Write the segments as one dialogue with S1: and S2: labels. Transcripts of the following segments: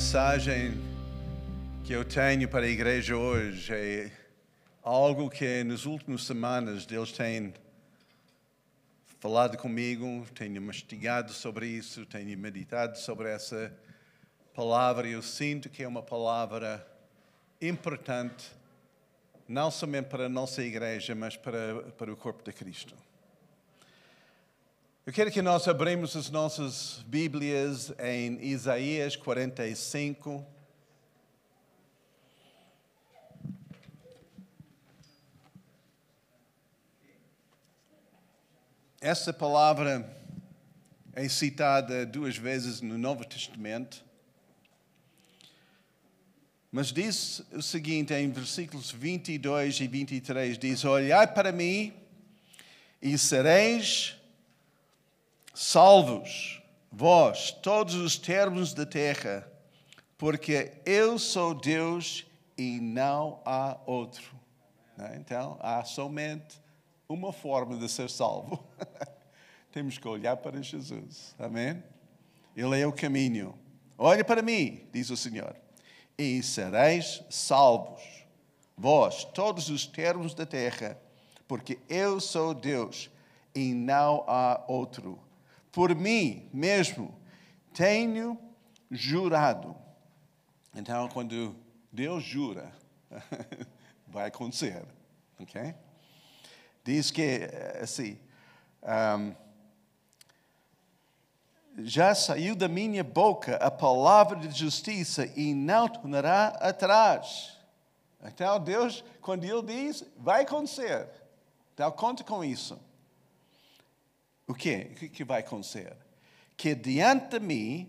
S1: mensagem que eu tenho para a igreja hoje é algo que nas últimas semanas Deus tem falado comigo, tenho mastigado sobre isso, tenho meditado sobre essa palavra e eu sinto que é uma palavra importante, não somente para a nossa igreja, mas para, para o corpo de Cristo. Eu quero que nós abrimos as nossas Bíblias em Isaías 45. Essa palavra é citada duas vezes no Novo Testamento. Mas diz o seguinte em versículos 22 e 23: diz: Olhai para mim e sereis salvos, vós, todos os termos da terra, porque eu sou Deus e não há outro. Né? Então, há somente uma forma de ser salvo. Temos que olhar para Jesus. Amém? Ele é o caminho. Olha para mim, diz o Senhor, e sereis salvos, vós, todos os termos da terra, porque eu sou Deus e não há outro por mim mesmo tenho jurado. Então, quando Deus jura, vai acontecer, ok? Diz que, assim, um, já saiu da minha boca a palavra de justiça e não tornará atrás. Então, Deus, quando Ele diz, vai acontecer. Então, conta com isso. O quê? O que vai acontecer? Que diante de mim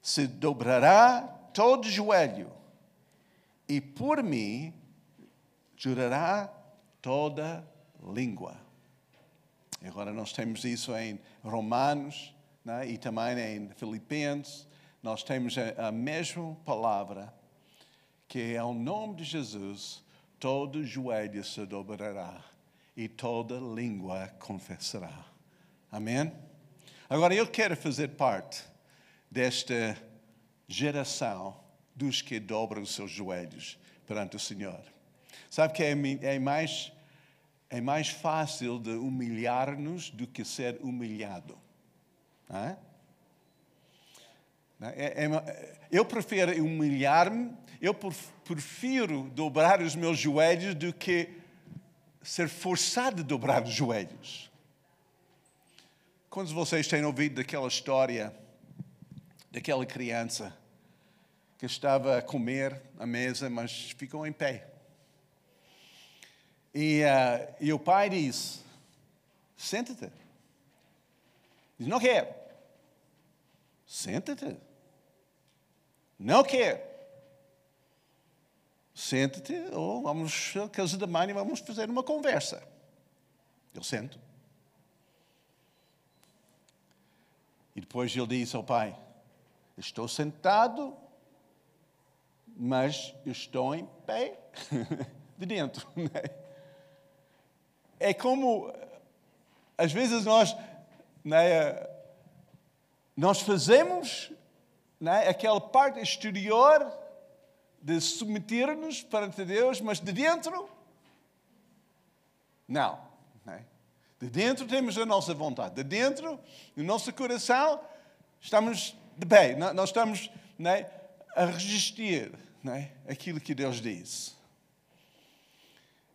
S1: se dobrará todo joelho e por mim jurará toda língua. Agora nós temos isso em Romanos né? e também em Filipenses. Nós temos a, a mesma palavra, que é o nome de Jesus, todo joelho se dobrará e toda língua confessará. Amém? Agora eu quero fazer parte desta geração dos que dobram os seus joelhos perante o Senhor. Sabe que é, é mais, é mais fácil de humilhar-nos do que ser humilhado. É? É, é, eu prefiro humilhar-me, eu prefiro dobrar os meus joelhos do que ser forçado a dobrar os joelhos. Quantos de vocês têm ouvido daquela história daquela criança que estava a comer à mesa, mas ficou em pé? E, uh, e o pai disse: Senta-te. Diz: Não quero. Senta-te. Não quero. Senta-te ou vamos à casa da mãe e vamos fazer uma conversa. Eu sento. E depois ele disse ao pai: Estou sentado, mas estou em pé de dentro. É como, às vezes, nós, né, nós fazemos né, aquela parte exterior de submeter-nos perante Deus, mas de dentro, não. De dentro temos a nossa vontade. De dentro, no nosso coração, estamos de pé. Nós estamos né, a resistir né, aquilo que Deus diz.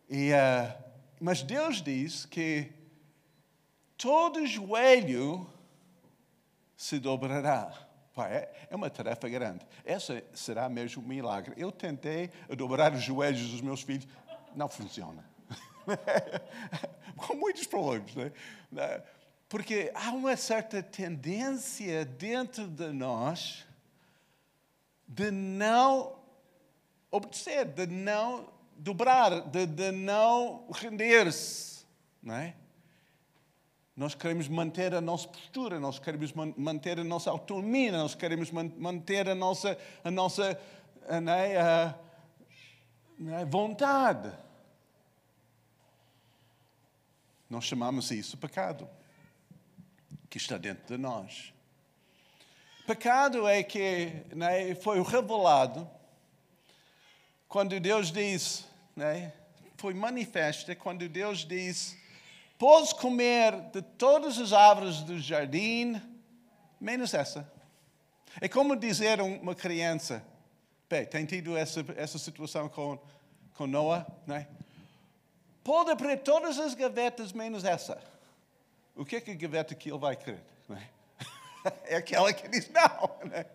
S1: E, uh, mas Deus diz que todo joelho se dobrará. Pai, é, é uma tarefa grande. Essa será mesmo um milagre. Eu tentei dobrar os joelhos dos meus filhos, não funciona. com muitos problemas, né? Porque há uma certa tendência dentro de nós de não obedecer, de não dobrar, de, de não render-se, não é? Nós queremos manter a nossa postura, nós queremos manter a nossa autonomia, nós queremos manter a nossa, a nossa não é? a, não é? vontade. Nós chamamos isso pecado, que está dentro de nós. Pecado é que né, foi revelado quando Deus diz, né, foi manifesta quando Deus diz: Podes comer de todas as árvores do jardim, menos essa. É como dizer a uma criança: Bem, tem tido essa, essa situação com, com Noah, né? Pode abrir todas as gavetas menos essa. O que é que a gaveta que ele vai querer? Né? É aquela que diz não. Né?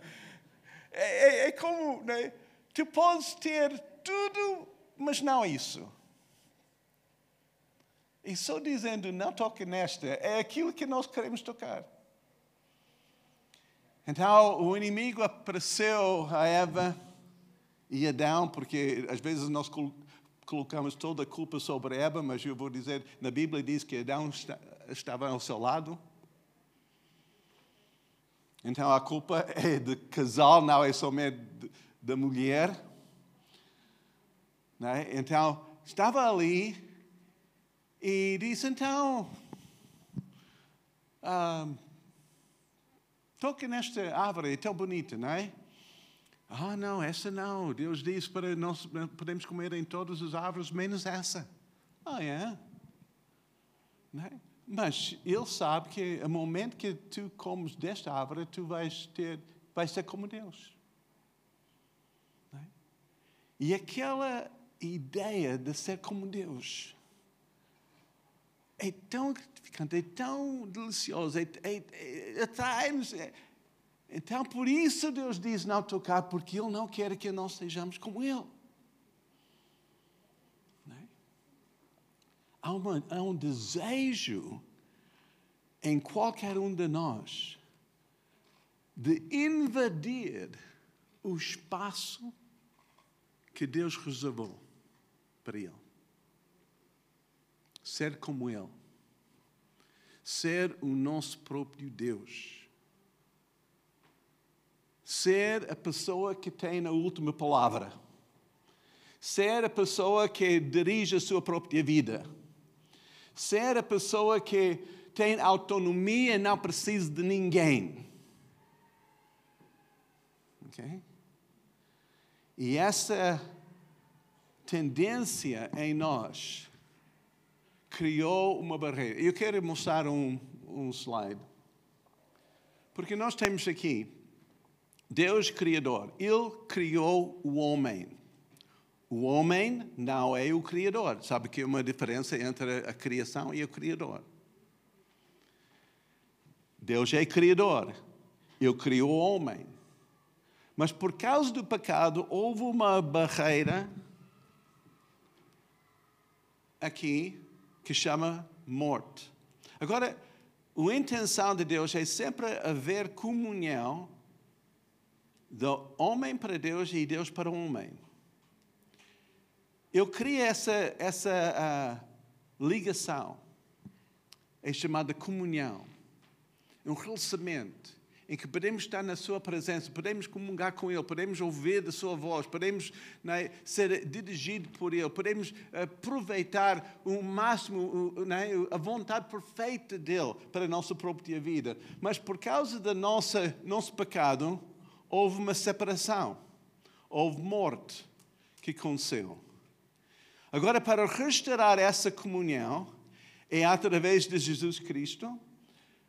S1: É, é, é, como, né? tu podes ter tudo, mas não isso. E só dizendo não toque nesta, é aquilo que nós queremos tocar. Então o inimigo apareceu a Eva e Adão, porque às vezes nós colocamos toda a culpa sobre Eva, mas eu vou dizer, na Bíblia diz que Adão estava ao seu lado. Então a culpa é do casal, não é somente da mulher. Né? Então estava ali e disse: então, ah, toque nesta árvore, é tão bonita, não é? Ah, não, essa não. Deus disse para nós podemos comer em todas as árvores, menos essa. Ah, é? é? Mas ele sabe que no momento que tu comes desta árvore, tu vais ter, vais ser como Deus. É? E aquela ideia de ser como Deus é tão gratificante, é tão delicioso, é, é, é, atrai-nos. É, então, por isso Deus diz não tocar, porque Ele não quer que nós sejamos como Ele. É? Há, uma, há um desejo em qualquer um de nós de invadir o espaço que Deus reservou para Ele. Ser como Ele. Ser o nosso próprio Deus ser a pessoa que tem a última palavra, ser a pessoa que dirige a sua própria vida, ser a pessoa que tem autonomia e não precisa de ninguém. Ok? E essa tendência em nós criou uma barreira. Eu quero mostrar um, um slide. Porque nós temos aqui Deus Criador, Ele criou o homem. O homem não é o Criador. Sabe que é uma diferença entre a criação e o Criador. Deus é Criador. Ele criou o homem. Mas por causa do pecado, houve uma barreira aqui que chama morte. Agora, a intenção de Deus é sempre haver comunhão do homem para Deus e Deus para o homem. Eu criei essa, essa uh, ligação, é chamada comunhão, um relacionamento em que podemos estar na Sua presença, podemos comungar com Ele, podemos ouvir da Sua voz, podemos né, ser dirigidos por Ele, podemos aproveitar o máximo, né, a vontade perfeita dEle para a nossa própria vida. Mas por causa do nosso pecado, houve uma separação, houve morte que aconteceu. Agora, para restaurar essa comunhão, é através de Jesus Cristo,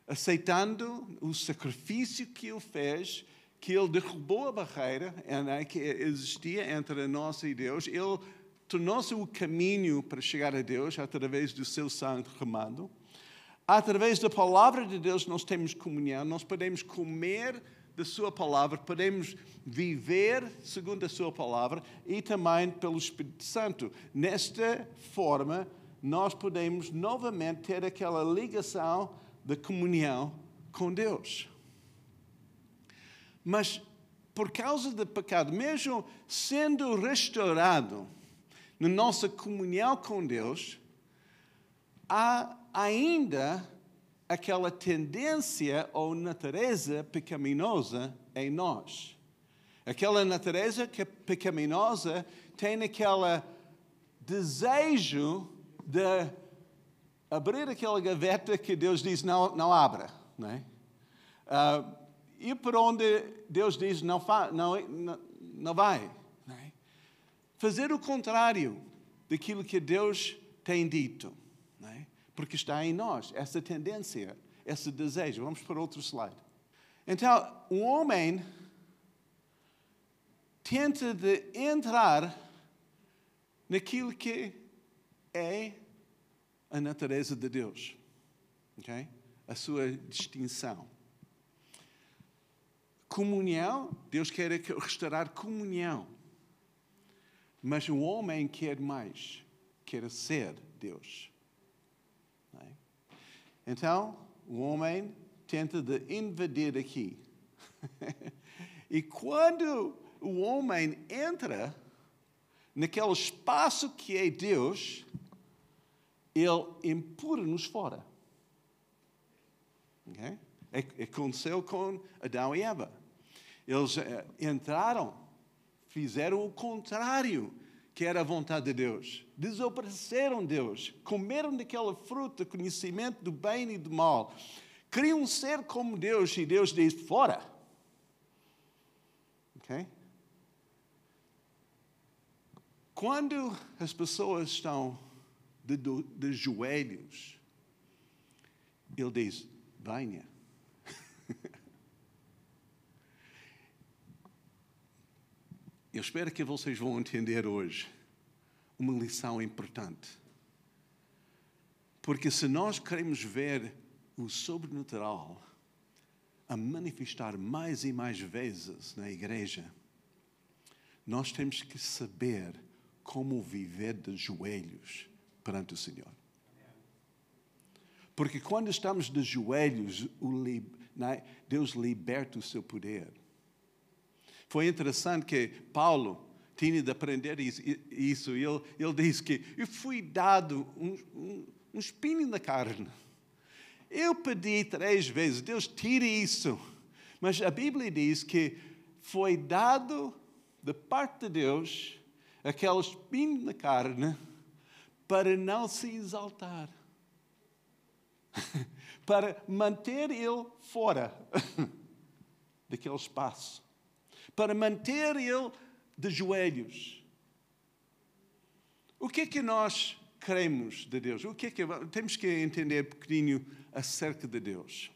S1: aceitando o sacrifício que Ele fez, que Ele derrubou a barreira né, que existia entre nós e Deus, Ele tornou-se o caminho para chegar a Deus através do seu sangue remado. Através da palavra de Deus, nós temos comunhão, nós podemos comer da Sua palavra, podemos viver segundo a Sua palavra e também pelo Espírito Santo. Nesta forma, nós podemos novamente ter aquela ligação de comunhão com Deus. Mas por causa do pecado, mesmo sendo restaurado na nossa comunhão com Deus, há ainda aquela tendência ou natureza pecaminosa em nós. Aquela natureza que pecaminosa tem aquele desejo de abrir aquela gaveta que Deus diz não, não abra. Não é? uh, ir para onde Deus diz não, fa, não, não, não vai. Não é? Fazer o contrário daquilo que Deus tem dito. Porque está em nós essa tendência, esse desejo. Vamos para outro slide. Então, o homem tenta de entrar naquilo que é a natureza de Deus. Okay? A sua distinção. Comunhão, Deus quer restaurar comunhão. Mas o homem quer mais, quer ser Deus. Então, o homem tenta de invadir aqui. e quando o homem entra naquele espaço que é Deus, ele empurra-nos fora. Okay? É, aconteceu com Adão e Eva. Eles eh, entraram, fizeram o contrário que era a vontade de Deus. Desobedeceram Deus, comeram daquela fruta, conhecimento do bem e do mal. Queriam ser como Deus e Deus diz: fora. Ok? Quando as pessoas estão de, de joelhos, ele diz: venha. Eu espero que vocês vão entender hoje uma lição importante. Porque se nós queremos ver o sobrenatural a manifestar mais e mais vezes na igreja, nós temos que saber como viver de joelhos perante o Senhor. Porque quando estamos de joelhos, né, Deus liberta o seu poder. Foi interessante que Paulo tinha de aprender isso. Ele, ele diz que eu fui dado um, um, um espinho na carne. Eu pedi três vezes, Deus tire isso. Mas a Bíblia diz que foi dado de parte de Deus aquele espinho na carne para não se exaltar. para manter ele fora daquele espaço. Para manter ele de joelhos. O que é que nós queremos de Deus? O que é que temos que entender pequenininho acerca de Deus?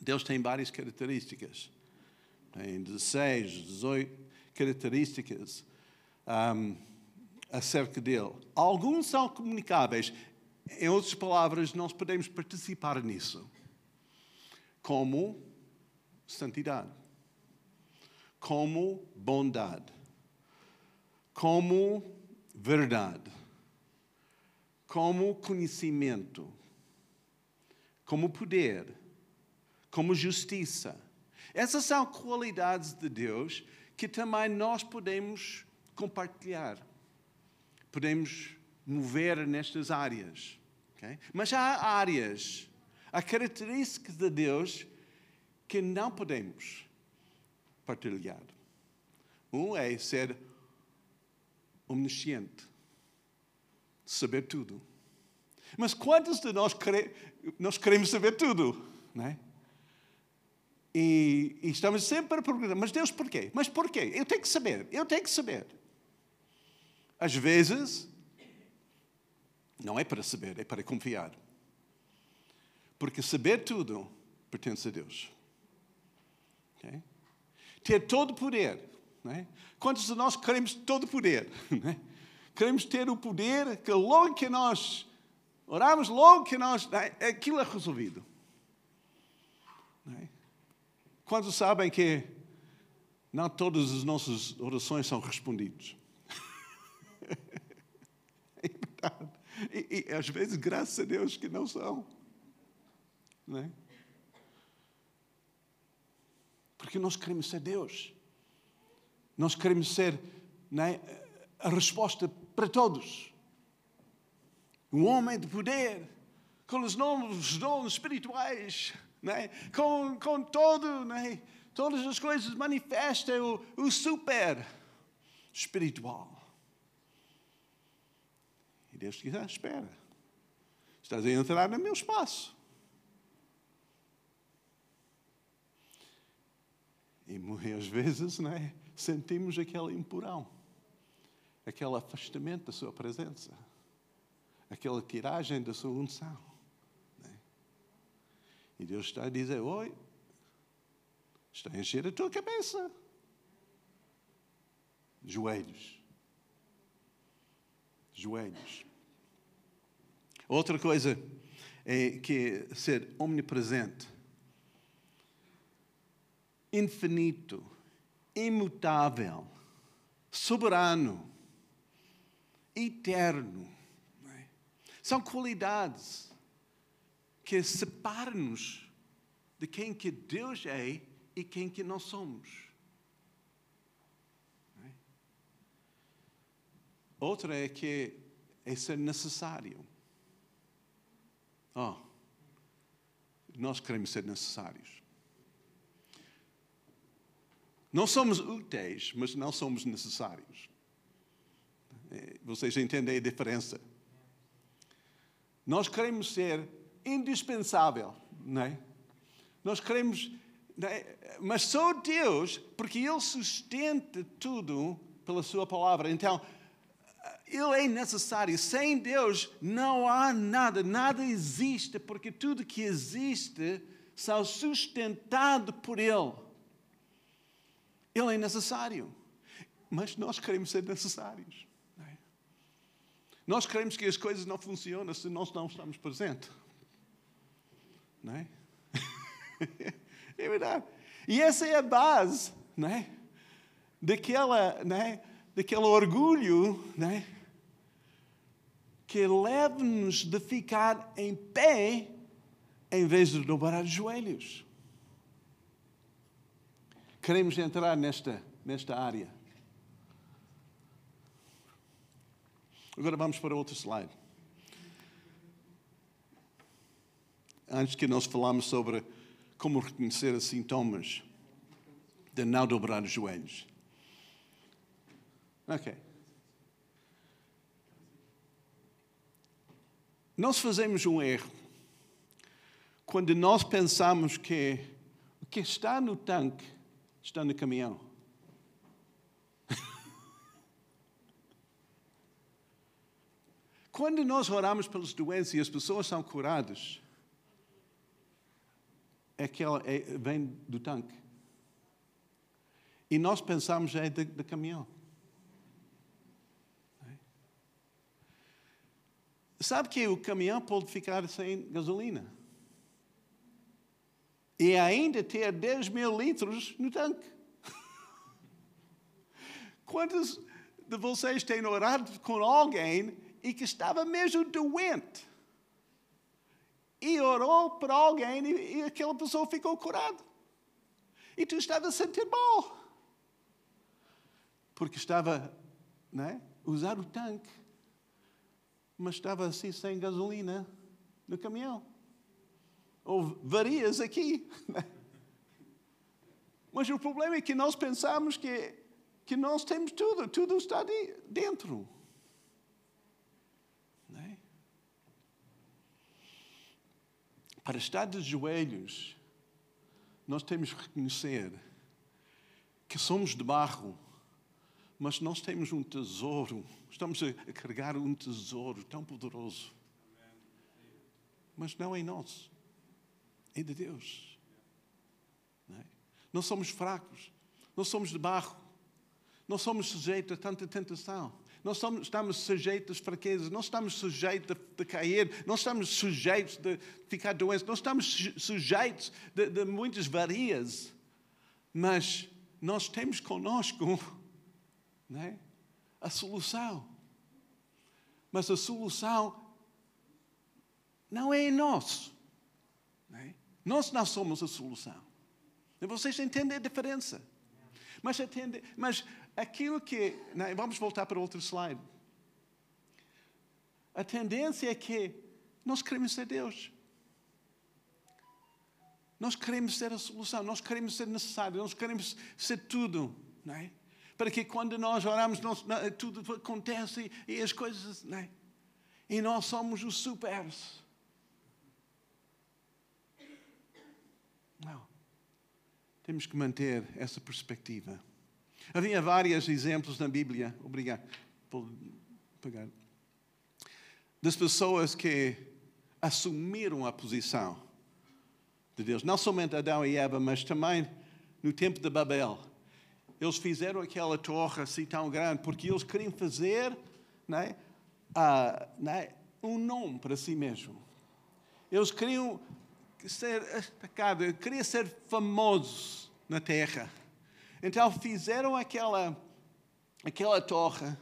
S1: Deus tem várias características. Tem 16, 18 características um, acerca dele. Alguns são comunicáveis. Em outras palavras, nós podemos participar nisso. Como santidade, como bondade, como verdade, como conhecimento, como poder, como justiça. Essas são qualidades de Deus que também nós podemos compartilhar. Podemos mover nestas áreas. Okay? Mas há áreas, há características de Deus que não podemos partilhar. Um é ser omnisciente, saber tudo. Mas quantos de nós, quere, nós queremos saber tudo? Não é? E, e, estamos sempre a perguntar, mas Deus porquê? Mas porquê? Eu tenho que saber, eu tenho que saber. Às vezes, não é para saber, é para confiar. Porque saber tudo pertence a Deus. Okay? Ter todo o poder. É? Quantos de nós queremos todo o poder? Queremos ter o poder que logo que nós oramos, logo que nós. É? Aquilo é resolvido. É? Quantos sabem que não todas as nossas orações são respondidas? é verdade. E, e, às vezes, graças a Deus, que não são. Não é? Porque nós queremos ser Deus. Nós queremos ser é, a resposta para todos. Um homem de poder, com os novos dons espirituais, é? com, com todo, é? todas as coisas manifestam o, o super espiritual. Deus diz: ah, espera, estás a entrar no meu espaço. E muitas vezes não é? sentimos aquele empurrão, aquele afastamento da sua presença, aquela tiragem da sua unção. não é? E Deus está a dizer: Oi, está a encher a tua cabeça. Joelhos. Joelhos. Outra coisa é que ser omnipresente, infinito, imutável, soberano, eterno. é? São qualidades que separam-nos de quem que Deus é e quem que nós somos. é? Outra é que é ser necessário. Oh, nós queremos ser necessários. Não somos úteis, mas não somos necessários. É, vocês entendem a diferença? Nós queremos ser indispensável, não é? Nós queremos, é? mas só Deus, porque Ele sustenta tudo pela Sua palavra. Então, Ele é necessário. Sem Deus não há nada, nada existe, porque tudo que existe são sustentado por Ele. Ele é necessário. Mas nós queremos ser necessários. É? Nós queremos que as coisas não funcionem se nós não estamos presentes. Não é? é verdade. E essa é a base não é? daquela, não é? daquele orgulho não é? que leva-nos de ficar em pé em vez de dobrar os joelhos queremos entrar nesta, nesta área. Agora vamos para outro slide. Antes que nós falamos sobre como reconhecer os sintomas de não dobrar os joelhos. Ok. Nós fazemos um erro quando nós pensamos que o que está no tanque está no caminhão. Quando nós oramos pelas doenças e as pessoas são curadas, é que ela é, vem do tanque. E nós pensamos é de, de caminhão. Sabe que o caminhão pode ficar sem gasolina? E ainda ter 10 mil litros no tanque. Quantos de vocês têm orado com alguém e que estava mesmo doente? E orou para alguém e, e aquela pessoa ficou curada. E tu estava a sentir mal. Porque estava né, usar o tanque, mas estava assim sem gasolina no caminhão ou varias aqui. Mas o problema é que nós pensamos que, que nós temos tudo, tudo está de, dentro. É? Para estar de joelhos, nós temos que reconhecer que somos de barro, mas nós temos um tesouro, estamos a carregar um tesouro tão poderoso. Mas não é nosso é de Deus. Não, é? não somos fracos, não somos de barro, não somos sujeitos a tanta tentação. Não somos, estamos sujeitos a fraquezas, não estamos sujeitos a, cair, não estamos sujeitos a ficar doentes, não estamos sujeitos de, de muitas varias, mas nós temos conosco é? a solução. Mas a solução não é em nós. Nós não somos a solução. Vocês entendem a diferença. Mas, atende, mas aquilo que. Né, vamos voltar para outro slide. A tendência é que nós queremos ser Deus. Nós queremos ser a solução, nós queremos ser necessários, nós queremos ser tudo. Não é? Para que quando nós oramos, nós, tudo acontece e, e as coisas. Não é? E nós somos os supers. Temos que manter essa perspectiva. Havia vários exemplos na Bíblia, obrigado por pegar, das pessoas que assumiram a posição de Deus. Não somente Adão e Eva, mas também no tempo de Babel. Eles fizeram aquela torre assim tão grande porque eles queriam fazer né, uh, né, um nome para si mesmo. Eles queriam ser atacado, queriam ser famosos na terra. Então fizeram aquela, aquela torre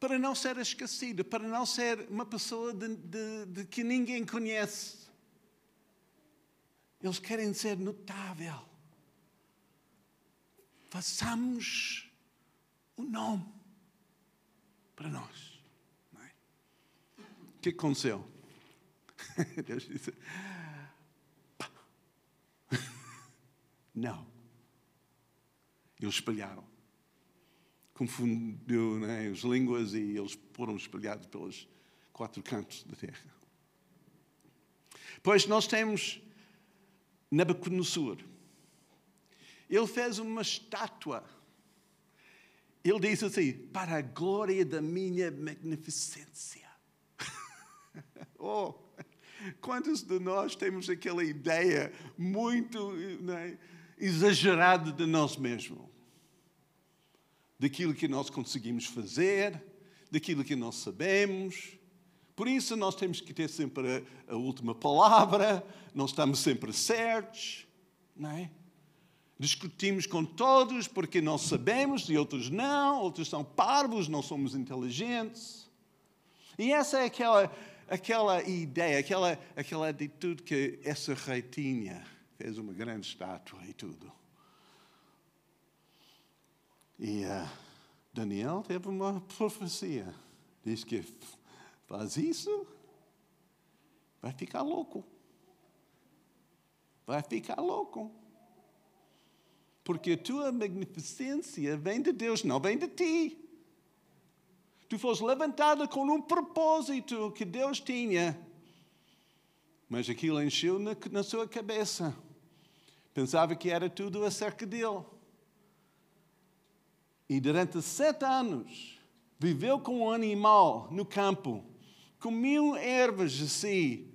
S1: para não ser esquecido, para não ser uma pessoa de, de, de que ninguém conhece. Eles querem ser notável. Façamos o nome para nós. É? O que aconteceu? Deus disse: Não. Eles espalharam. Confundiu né, as línguas e eles foram espalhados pelos quatro cantos da terra. Pois nós temos Nabucodonosor. Ele fez uma estátua. Ele disse assim: para a glória da minha magnificência. oh, quantos de nós temos aquela ideia muito né, exagerada de nós mesmos? Daquilo que nós conseguimos fazer, daquilo que nós sabemos, por isso nós temos que ter sempre a, a última palavra, não estamos sempre certos, não é? Discutimos com todos porque nós sabemos e outros não, outros são parvos, não somos inteligentes. E essa é aquela, aquela ideia, aquela, aquela atitude que essa rei tinha. Fez uma grande estátua e tudo. E uh, Daniel teve uma profecia. Diz que faz isso, vai ficar louco. Vai ficar louco. Porque a tua magnificência vem de Deus, não vem de ti. Tu foste levantada com um propósito que Deus tinha. Mas aquilo encheu na, na sua cabeça. Pensava que era tudo acerca dele. E durante sete anos viveu com um animal no campo comiam ervas assim,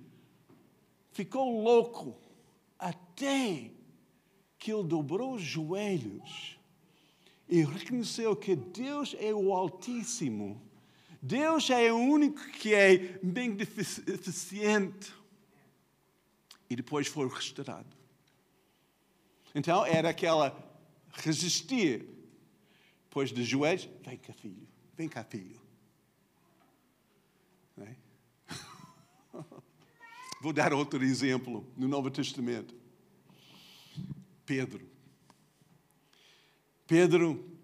S1: ficou louco, até que ele dobrou os joelhos e reconheceu que Deus é o Altíssimo. Deus é o único que é beneficente. E depois foi restaurado. Então era aquela resistir. Depois de joelhos, vem cá, filho, vem cá, filho. É? Vou dar outro exemplo no Novo Testamento. Pedro. Pedro,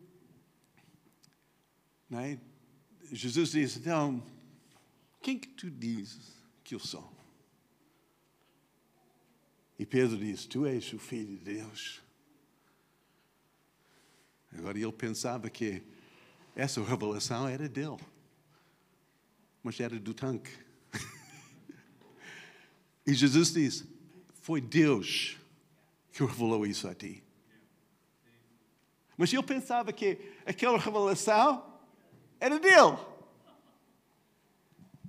S1: é? Jesus diz: Então, quem que tu dizes que eu sou? E Pedro diz: Tu és o Filho de Deus. Agora ele pensava que essa revelação era dele mas era do tanque. e Jesus disse: Foi Deus que revelou isso a ti. Mas eu pensava que aquela revelação era dele.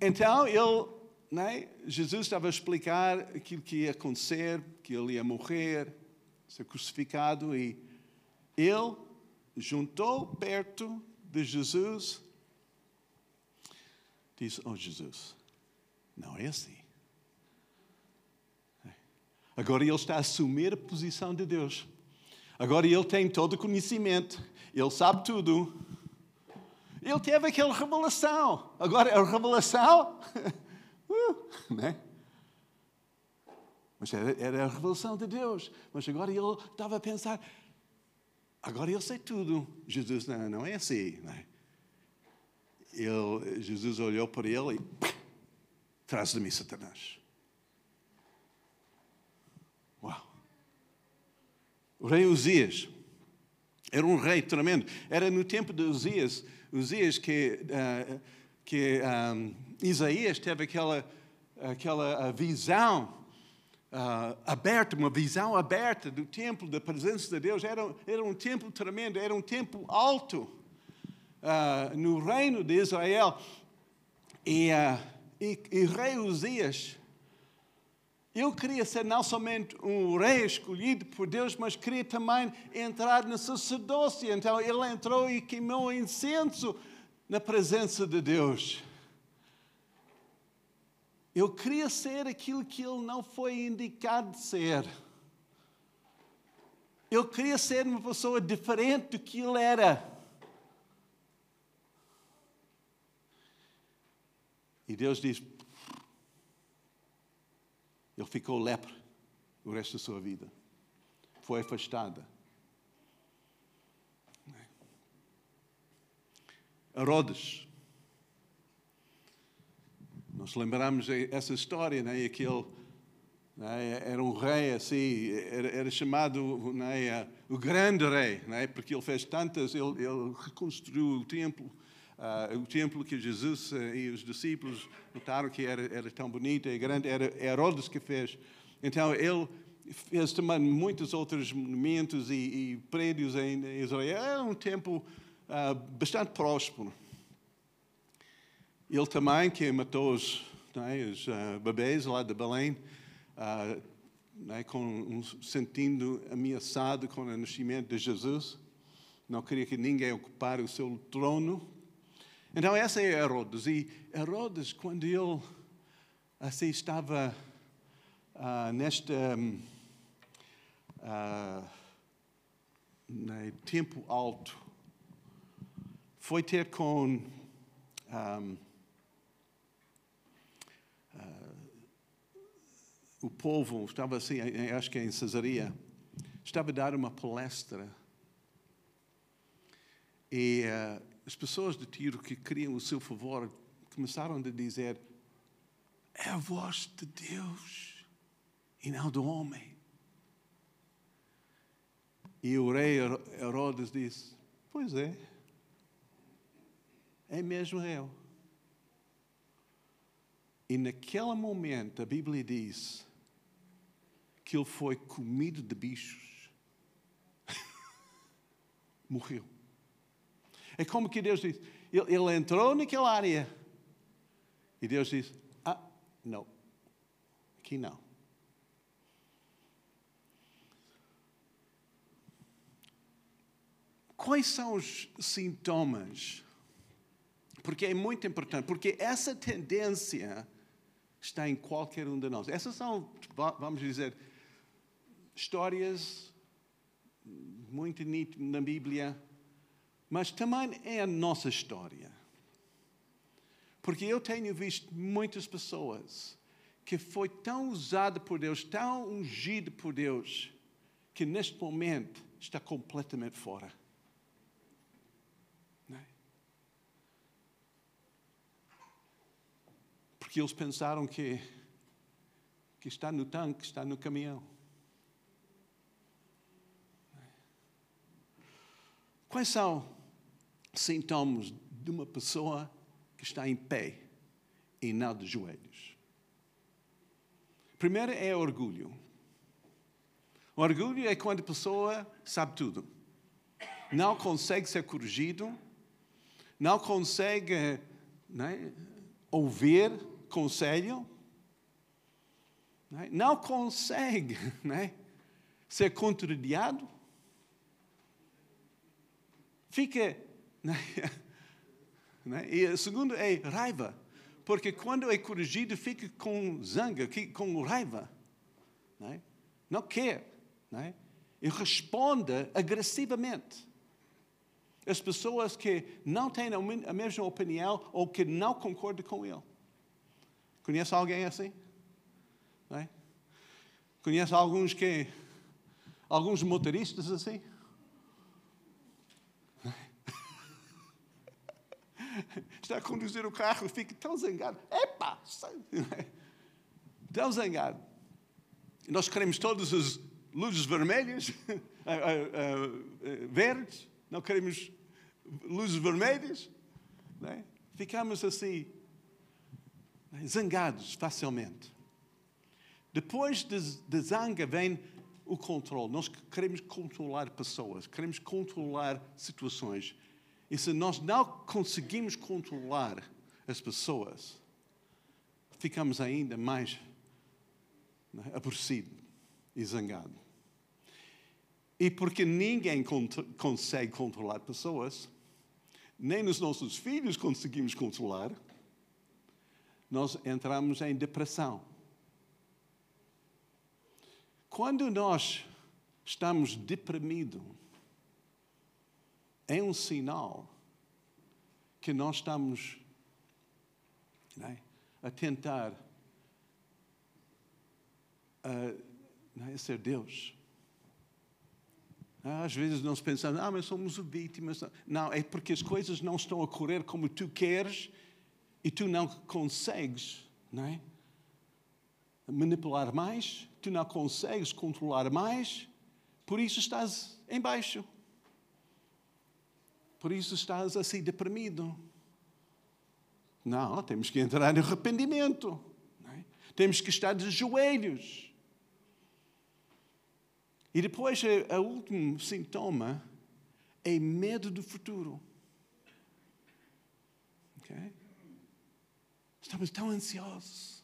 S1: Então ele, né, Jesus estava a explicar aquilo que ia acontecer, que ele ia morrer, ser crucificado, e ele juntou perto de Jesus diz: Oh Jesus, não é assim. Agora ele está a assumir a posição de Deus. Agora ele tem todo o conhecimento, ele sabe tudo. Ele teve aquela revelação. Agora a revelação, uh, né? Mas era, era, a revelação de Deus. Mas agora ele estava a pensar, agora ele sei tudo. Jesus, não, não é assim. Não é? ele, Jesus olhou para ele e traz de mim Satanás. Uau! O rei Uzias era um rei tremendo. Era no tempo de Uzias, Uzias que, uh, que um, Isaías teve aquela, aquela visão uh, aberta, uma visão aberta do templo, da presença de Deus. Era, era um templo tremendo, era um templo alto uh, no reino de Israel. E, e, e rei Uzias, eu queria ser não somente um rei escolhido por Deus, mas queria também entrar na sacerdócia. Então ele entrou e queimou incenso na presença de Deus. Eu queria ser aquilo que ele não foi indicado de ser. Eu queria ser uma pessoa diferente do que ele era. E Deus diz: ele ficou lepre o resto da sua vida. Foi afastada. Herodes. Nós lembramos essa história, né? aquele né? era um rei assim, era, era chamado né? o grande rei, né? porque ele fez tantas, ele, ele reconstruiu o templo, uh, o templo que Jesus uh, e os discípulos notaram que era, era tão bonito e grande, era Herodes que fez. Então ele fez também muitos outros monumentos e, e prédios em Israel. Era um templo uh, bastante próspero. Ele também, que matou os, né, os uh, bebês lá de Belém, uh, né, com um, sentindo ameaçado com o nascimento de Jesus, não queria que ninguém ocupasse o seu trono. Então, essa é Herodes. E Herodes, quando ele assim estava uh, neste um, uh, né, tempo alto, foi ter com um, uh, o povo, estava assim, acho que é em Cesaria, estava a dar uma palestra. E uh, as pessoas de Tiro que queriam o seu favor começaram a dizer: é a voz de Deus e não do homem. E o rei Herodes disse: Pois é é mesmo eu. E naquele momento a Bíblia diz que ele foi comido de bichos. Morreu. É como que Deus diz: ele, ele entrou naquela área e Deus diz: Ah, não, aqui não. Quais são os sintomas porque é muito importante, porque essa tendência está em qualquer um de nós. Essas são, vamos dizer, histórias muito nítidas na Bíblia, mas também é a nossa história. Porque eu tenho visto muitas pessoas que foi tão usada por Deus, tão ungido por Deus, que neste momento está completamente fora. que eles pensaram que, que está no tanque, está no caminhão. Quais são sintomas de uma pessoa que está em pé e não de joelhos? Primeiro é orgulho. O orgulho é quando a pessoa sabe tudo, não consegue ser corrigido, não consegue né, ouvir conselho, né? não consegue né? ser contrariado, fica. Né? né? E o segundo é raiva, porque quando é corrigido, fica com zanga, com raiva. Né? Não quer. Né? E responde agressivamente. As pessoas que não têm a mesma opinião ou que não concordam com ele. Conhece alguém assim? É? Conhece alguns que. Alguns motoristas assim? Está a conduzir o carro fica tão zangado. Epa! Tão zangado. Nós queremos todas as luzes vermelhas, verdes, não queremos luzes vermelhas. É? Ficamos assim zangados facilmente. Depois da zanga vem o controle. Nós queremos controlar pessoas, queremos controlar situações. E se nós não conseguimos controlar as pessoas, ficamos ainda mais né, aborrecido e zangado. E porque ninguém consegue controlar pessoas, nem os nossos filhos conseguimos controlar, nós entramos em depressão. Quando nós estamos deprimidos, é um sinal que nós estamos é, a tentar a, é, ser Deus. Às vezes nós pensamos, ah, mas somos vítimas. Não, é porque as coisas não estão a correr como tu queres e tu não consegues é? manipular mais, tu não consegues controlar mais, por isso estás em baixo. Por isso estás assim deprimido. Não, temos que entrar em arrependimento. É? Temos que estar de joelhos. E depois, o último sintoma é medo do futuro. Okay? Estamos tão ansiosos.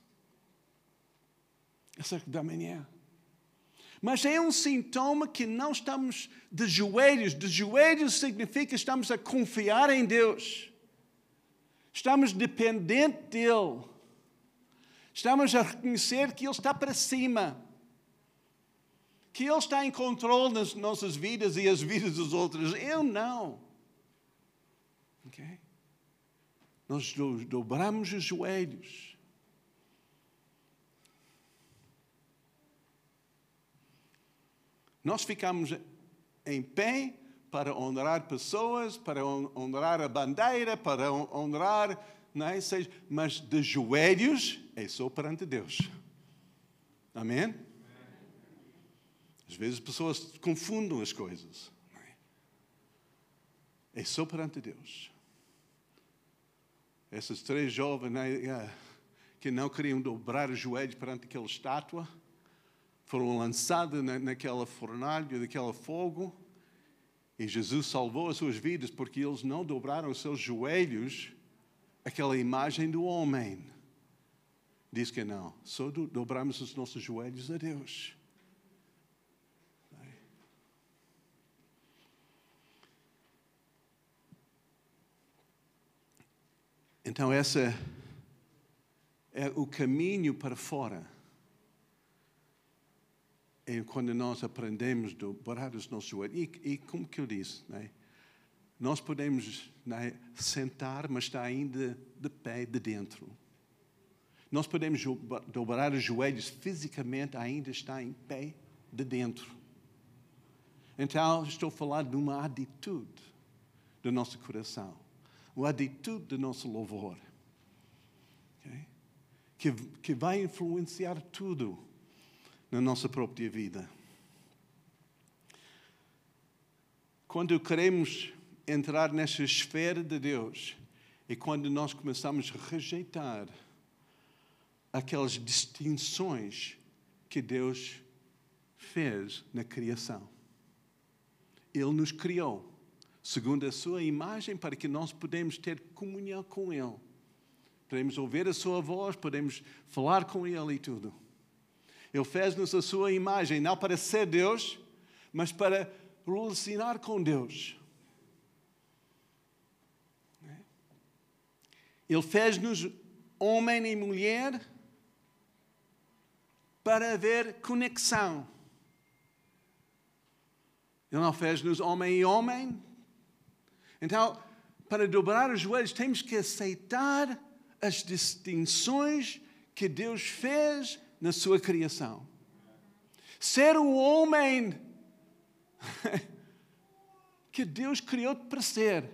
S1: Acerca da manhã. Mas é um sintoma que não estamos de joelhos. De joelhos significa que estamos a confiar em Deus. Estamos dependentes dEle. Estamos a reconhecer que Ele está para cima. Que Ele está em controle nas nossas vidas e as vidas dos outros. Eu não. Okay? Nós dobramos os joelhos. Nós ficamos em pé para honrar pessoas, para honrar a bandeira, para honrar, não é? mas de joelhos é só perante Deus. Amém? Às vezes as pessoas confundem as coisas. É? é só perante Deus essas três jovens né, que não queriam dobrar os joelhos perante aquela estátua foram lançadas naquela fornalha, daquele fogo. E Jesus salvou as suas vidas porque eles não dobraram os seus joelhos aquela imagem do homem. Diz que não, só dobramos os nossos joelhos a Deus. Então, essa é o caminho para fora. É quando nós aprendemos a dobrar os nossos joelhos. E, e, como que eu disse, né? nós podemos né, sentar, mas está ainda de pé de dentro. Nós podemos dobrar os joelhos fisicamente, ainda está em pé de dentro. Então, estou falar de uma atitude do nosso coração uma atitude do nosso louvor, okay? que, que vai influenciar tudo na nossa própria vida. Quando queremos entrar nessa esfera de Deus, e quando nós começamos a rejeitar aquelas distinções que Deus fez na criação. Ele nos criou segundo a sua imagem, para que nós podemos ter comunhão com Ele. Podemos ouvir a sua voz, podemos falar com Ele e tudo. Ele fez-nos a sua imagem, não para ser Deus, mas para relacionar com Deus. Ele fez-nos homem e mulher para haver conexão. Ele não fez-nos homem e homem então, para dobrar os joelhos, temos que aceitar as distinções que Deus fez na sua criação. Ser um homem que Deus criou-te para ser.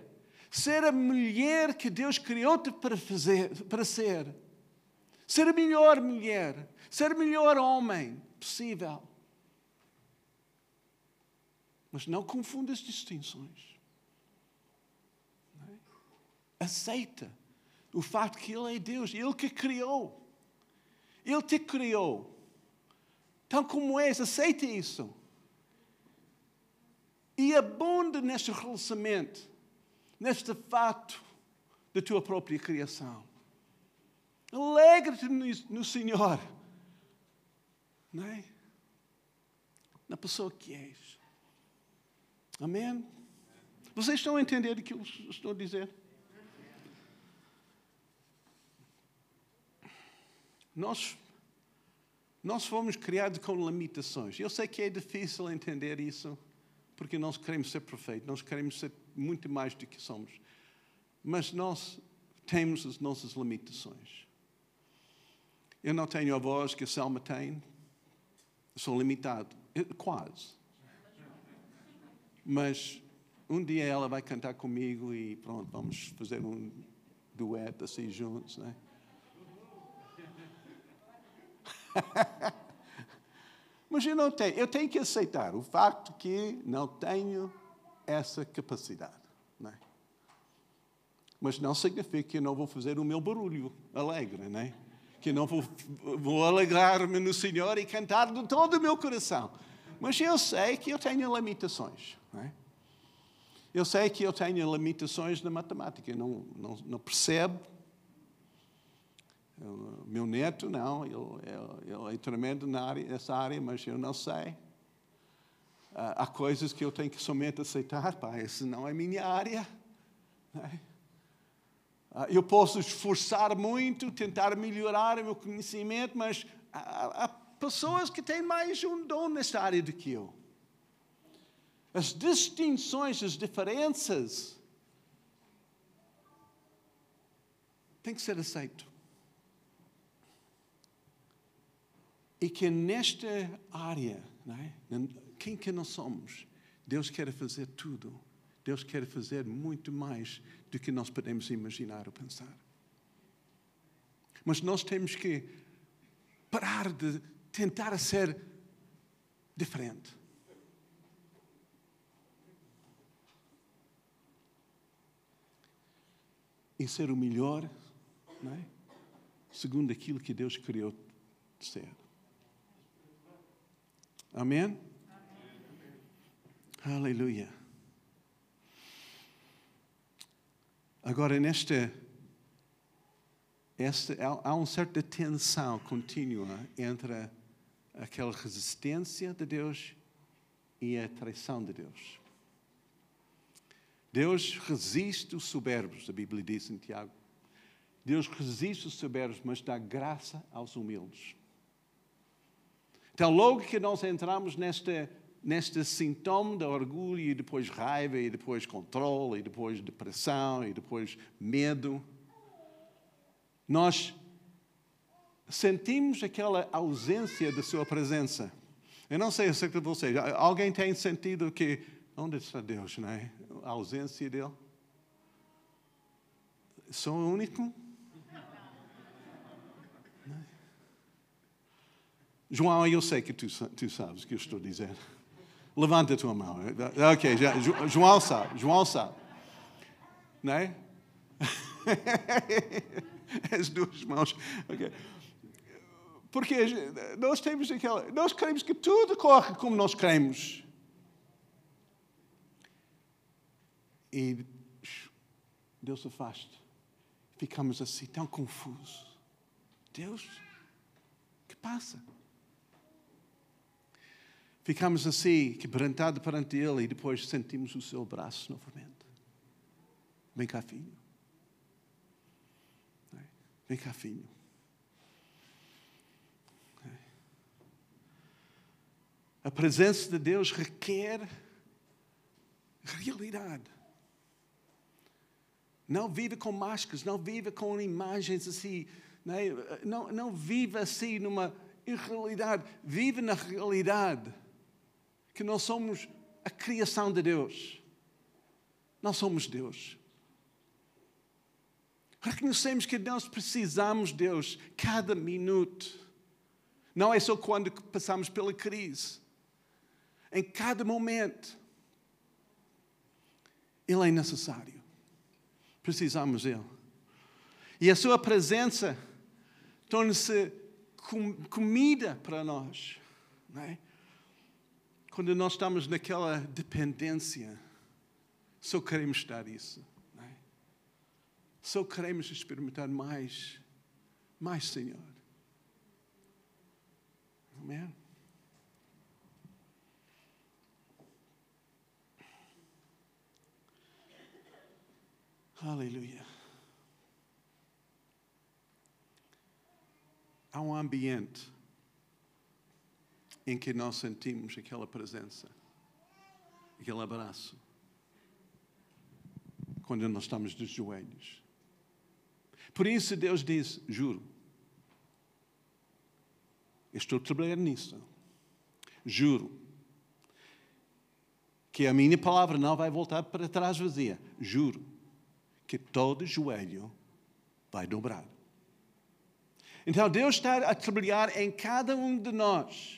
S1: Ser a mulher que Deus criou-te para, fazer, para ser. Ser a melhor mulher. Ser o melhor homem possível. Mas não confunda as distinções aceita o facto que Ele é Deus, Ele que criou. Ele te criou Tal como és, aceite isso. E abunde neste relacionamento, neste fato da tua própria criação. Alegra-te no, no Senhor. Não é? Na pessoa que és. Amém? Vocês estão a entender o que eu estou a dizer? Nós, nós fomos criados com limitações. Eu sei que é difícil entender isso, porque nós queremos ser perfeitos, nós queremos ser muito mais do que somos. Mas nós temos as nossas limitações. Eu não tenho a voz que a Selma tem, sou limitado, quase. Mas um dia ela vai cantar comigo e pronto, vamos fazer um dueto assim juntos, né? Mas eu não tenho, eu tenho que aceitar o facto que não tenho essa capacidade. É? Mas não significa que eu não vou fazer o meu barulho alegre, não é? Que eu não vou, vou alegrar-me no Senhor e cantar de todo o meu coração. Mas eu sei que eu tenho limitações. É? Eu sei que eu tenho limitações na matemática. Eu não, não, não percebo eu, meu neto, não, ele, é tremendo nessa área, mas eu não sei. Uh, há coisas que eu tenho que somente aceitar, pá, essa não é minha área. Né? Uh, eu posso esforçar muito, tentar melhorar o meu conhecimento, mas há, pessoas que têm mais um dom nessa área do que eu. As distinções, as diferenças, têm que ser aceitas. E que nesta área, é? quem que nós somos, Deus quer fazer tudo. Deus quer fazer muito mais do que nós podemos imaginar ou pensar. Mas nós temos que parar de tentar ser diferente. E ser o melhor, é? segundo aquilo que Deus criou ser. Amém? Amém. Aleluia. Agora, nesta, esta, há uma certa tensão contínua entre aquela resistência de Deus e a traição de Deus. Deus resiste os soberbos, a Bíblia diz em Tiago. Deus resiste os soberbos, mas dá graça aos humildes. Então, logo que nós entramos neste, neste sintoma de orgulho e depois raiva e depois controle e depois depressão e depois medo, nós sentimos aquela ausência da sua presença. Eu não sei acerca de vocês. Alguém tem sentido que onde está Deus, não é? A ausência dele. Sou o único? João, eu sei que tu, tu sabes o que eu estou dizendo. Levanta a tua mão. Ok, já, João sabe, João sabe. Não é? As duas mãos. Okay. Porque nós temos aquela. Nós queremos que tudo corra como nós queremos. E Deus afasta. Ficamos assim, tão confusos. Deus, que passa? Ficamos assim, quebrantados perante Ele, e depois sentimos o seu braço novamente. Vem cá, filho. Vem cá, filho. A presença de Deus requer realidade. Não vive com máscaras, não vive com imagens assim. Não, não vive assim numa irrealidade. Vive na realidade que nós somos a criação de Deus. Nós somos Deus. Reconhecemos que nós precisamos de Deus cada minuto. Não é só quando passamos pela crise. Em cada momento. Ele é necessário. Precisamos dele. E a sua presença torna-se comida para nós. não é? Quando nós estamos naquela dependência, só queremos estar isso. É? Só queremos experimentar mais, mais Senhor. Amém? Aleluia. Há um ambiente em que nós sentimos aquela presença, aquele abraço, quando nós estamos de joelhos. Por isso Deus diz: juro, estou trabalhando nisso, juro, que a minha palavra não vai voltar para trás vazia, juro que todo joelho vai dobrar. Então Deus está a trabalhar em cada um de nós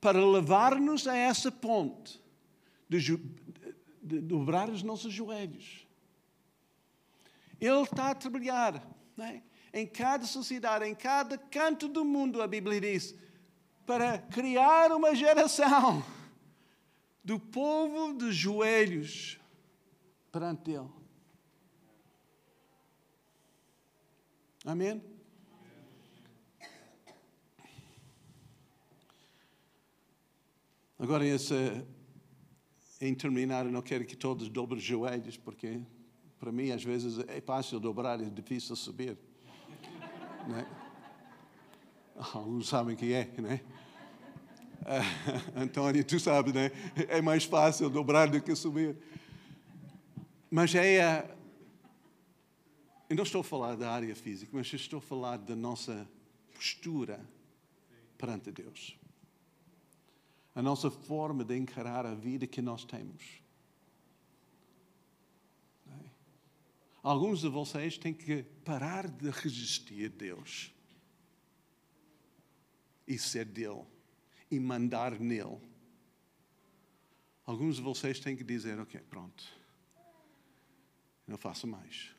S1: para levar-nos a essa ponte de, de, dobrar os nossos joelhos. Ele está a trabalhar é? em cada sociedade, em cada canto do mundo, a Bíblia diz, para criar uma geração do povo de joelhos perante Ele. Amém? Agora, esse, em terminar, eu não quero que todos dobrem os joelhos, porque para mim, às vezes, é fácil dobrar é difícil subir. né? Alguns sabem que é, né? Antônio, tu sabes, né? É mais fácil dobrar do que subir. Mas é. Eu não estou a falar da área física, mas estou a falar da nossa postura perante Deus a nossa forma de encarar a vida que nós temos. Alguns de vocês têm que parar de resistir a Deus e ser dele e mandar nele. Alguns de vocês têm que dizer: Ok, pronto, não faço mais.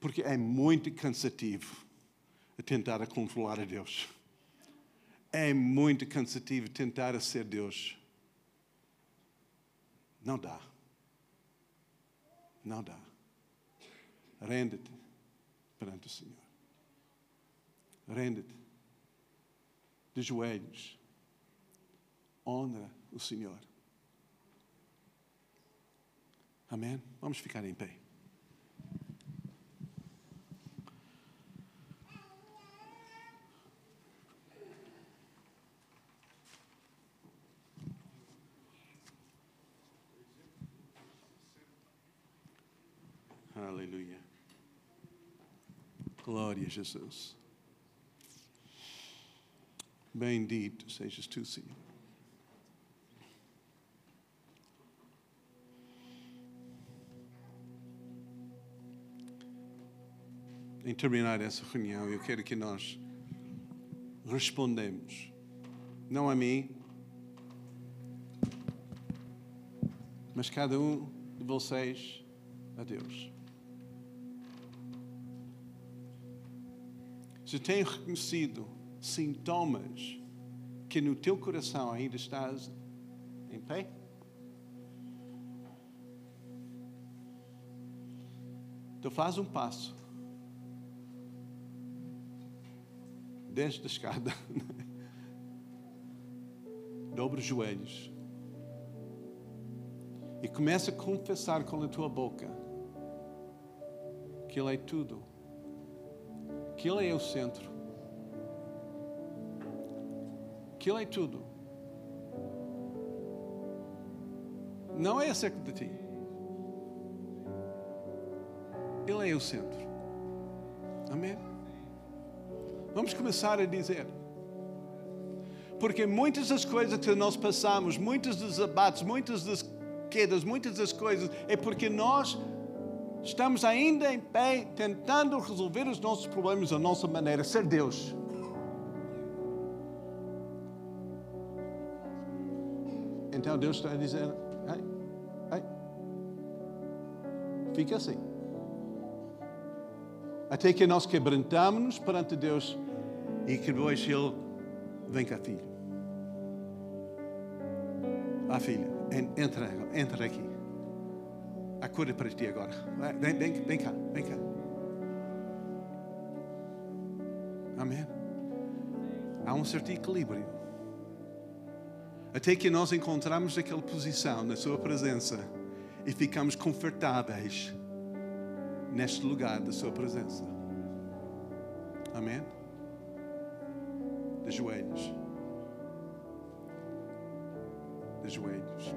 S1: Porque é muito cansativo tentar controlar a Deus. É muito cansativo tentar ser Deus. Não dá. Não dá. Rende-te perante o Senhor. Rende-te de joelhos. Honra o Senhor. Amém? Vamos ficar em pé. Aleluia. Glória a Jesus. Bendito sejas tu, Senhor. Em terminar essa reunião, eu quero que nós respondemos, não a mim, mas cada um de vocês a Deus. Se tem reconhecido sintomas que no teu coração ainda estás em pé? Então faz um passo. Desce da escada. Dobre os joelhos. E começa a confessar com a tua boca que Ele é tudo que Ele é o centro. Que Ele é tudo. Não é acerca de ti. Ele é o centro. Amém? Vamos começar a dizer. Porque muitas das coisas que nós passamos, muitos dos abates, muitas das quedas, muitas das coisas, é porque nós Estamos ainda em pé tentando resolver os nossos problemas da nossa maneira, ser Deus. Então Deus está dizer: ei, ei, fica assim. Até que nós quebrantamos-nos perante Deus e que depois Ele Vem cá, filho. Ah, filha, en- entra, entra aqui. A cura é para ti agora. Vai, Vem, vem, vem cá, vem cá. Amém. Há um certo equilíbrio. Até que nós encontramos aquela posição na Sua presença e ficamos confortáveis neste lugar da Sua presença. Amém? De joelhos. De joelhos.